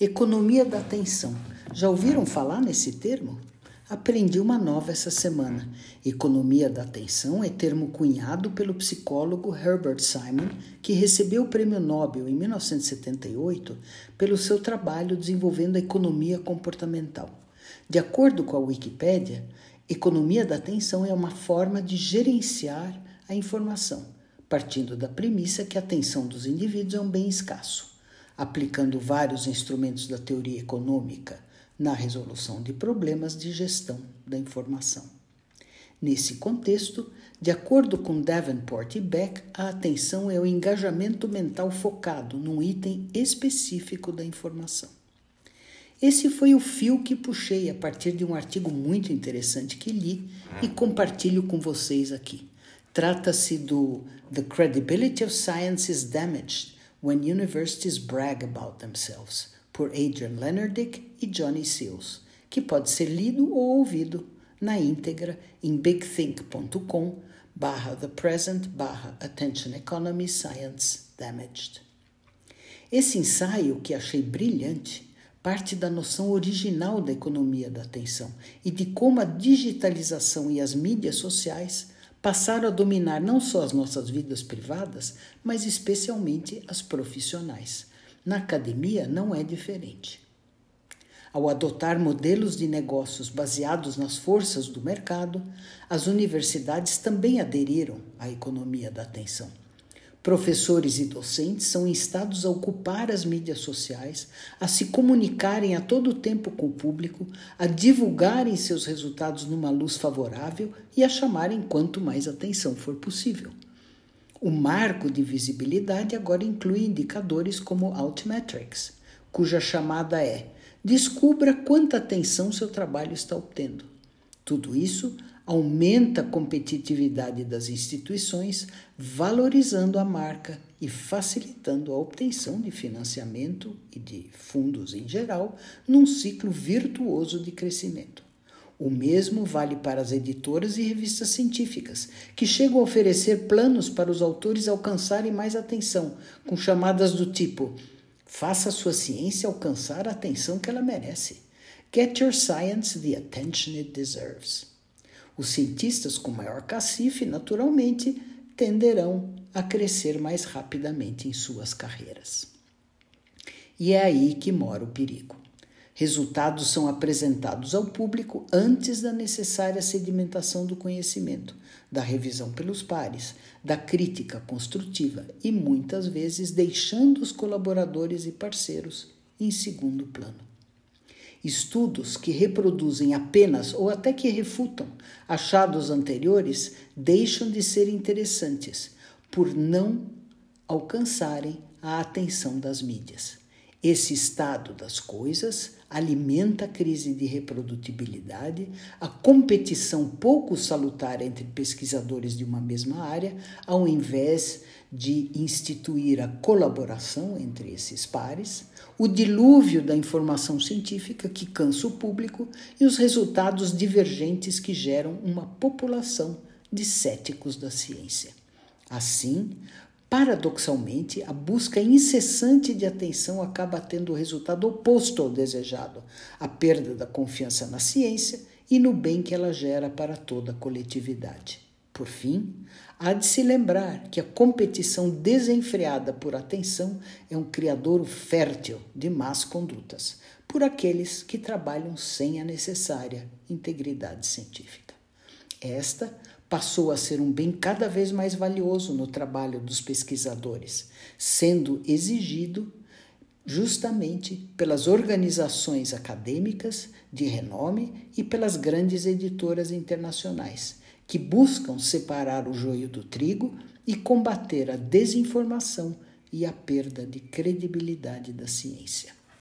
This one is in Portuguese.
Economia da atenção. Já ouviram falar nesse termo? Aprendi uma nova essa semana. Economia da atenção é termo cunhado pelo psicólogo Herbert Simon, que recebeu o Prêmio Nobel em 1978 pelo seu trabalho desenvolvendo a economia comportamental. De acordo com a Wikipédia, economia da atenção é uma forma de gerenciar a informação, partindo da premissa que a atenção dos indivíduos é um bem escasso aplicando vários instrumentos da teoria econômica na resolução de problemas de gestão da informação. Nesse contexto, de acordo com Davenport e Beck, a atenção é o engajamento mental focado num item específico da informação. Esse foi o fio que puxei a partir de um artigo muito interessante que li e compartilho com vocês aqui. Trata-se do The Credibility of Science is Damaged When Universities Brag About Themselves, por Adrian Leonardick e Johnny Seals, que pode ser lido ou ouvido na íntegra em bigthink.com barra the present barra attention economy science damaged. Esse ensaio, que achei brilhante, parte da noção original da economia da atenção e de como a digitalização e as mídias sociais passaram a dominar não só as nossas vidas privadas, mas especialmente as profissionais. Na academia não é diferente. Ao adotar modelos de negócios baseados nas forças do mercado, as universidades também aderiram à economia da atenção. Professores e docentes são instados a ocupar as mídias sociais, a se comunicarem a todo tempo com o público, a divulgarem seus resultados numa luz favorável e a chamarem quanto mais atenção for possível. O marco de visibilidade agora inclui indicadores como Altmetrics, cuja chamada é descubra quanta atenção seu trabalho está obtendo. Tudo isso aumenta a competitividade das instituições, valorizando a marca e facilitando a obtenção de financiamento e de fundos em geral num ciclo virtuoso de crescimento. O mesmo vale para as editoras e revistas científicas, que chegam a oferecer planos para os autores alcançarem mais atenção, com chamadas do tipo: faça sua ciência alcançar a atenção que ela merece. Get your science the attention it deserves. Os cientistas com maior cacife, naturalmente, tenderão a crescer mais rapidamente em suas carreiras. E é aí que mora o perigo. Resultados são apresentados ao público antes da necessária sedimentação do conhecimento, da revisão pelos pares, da crítica construtiva e muitas vezes deixando os colaboradores e parceiros em segundo plano. Estudos que reproduzem apenas ou até que refutam achados anteriores deixam de ser interessantes por não alcançarem a atenção das mídias. Esse estado das coisas alimenta a crise de reprodutibilidade, a competição pouco salutar entre pesquisadores de uma mesma área, ao invés de instituir a colaboração entre esses pares, o dilúvio da informação científica que cansa o público e os resultados divergentes que geram uma população de céticos da ciência. Assim, paradoxalmente, a busca incessante de atenção acaba tendo o resultado oposto ao desejado, a perda da confiança na ciência e no bem que ela gera para toda a coletividade. Por fim, há de se lembrar que a competição desenfreada por atenção é um criador fértil de más condutas, por aqueles que trabalham sem a necessária integridade científica. Esta passou a ser um bem cada vez mais valioso no trabalho dos pesquisadores, sendo exigido justamente pelas organizações acadêmicas de renome e pelas grandes editoras internacionais que buscam separar o joio do trigo e combater a desinformação e a perda de credibilidade da ciência.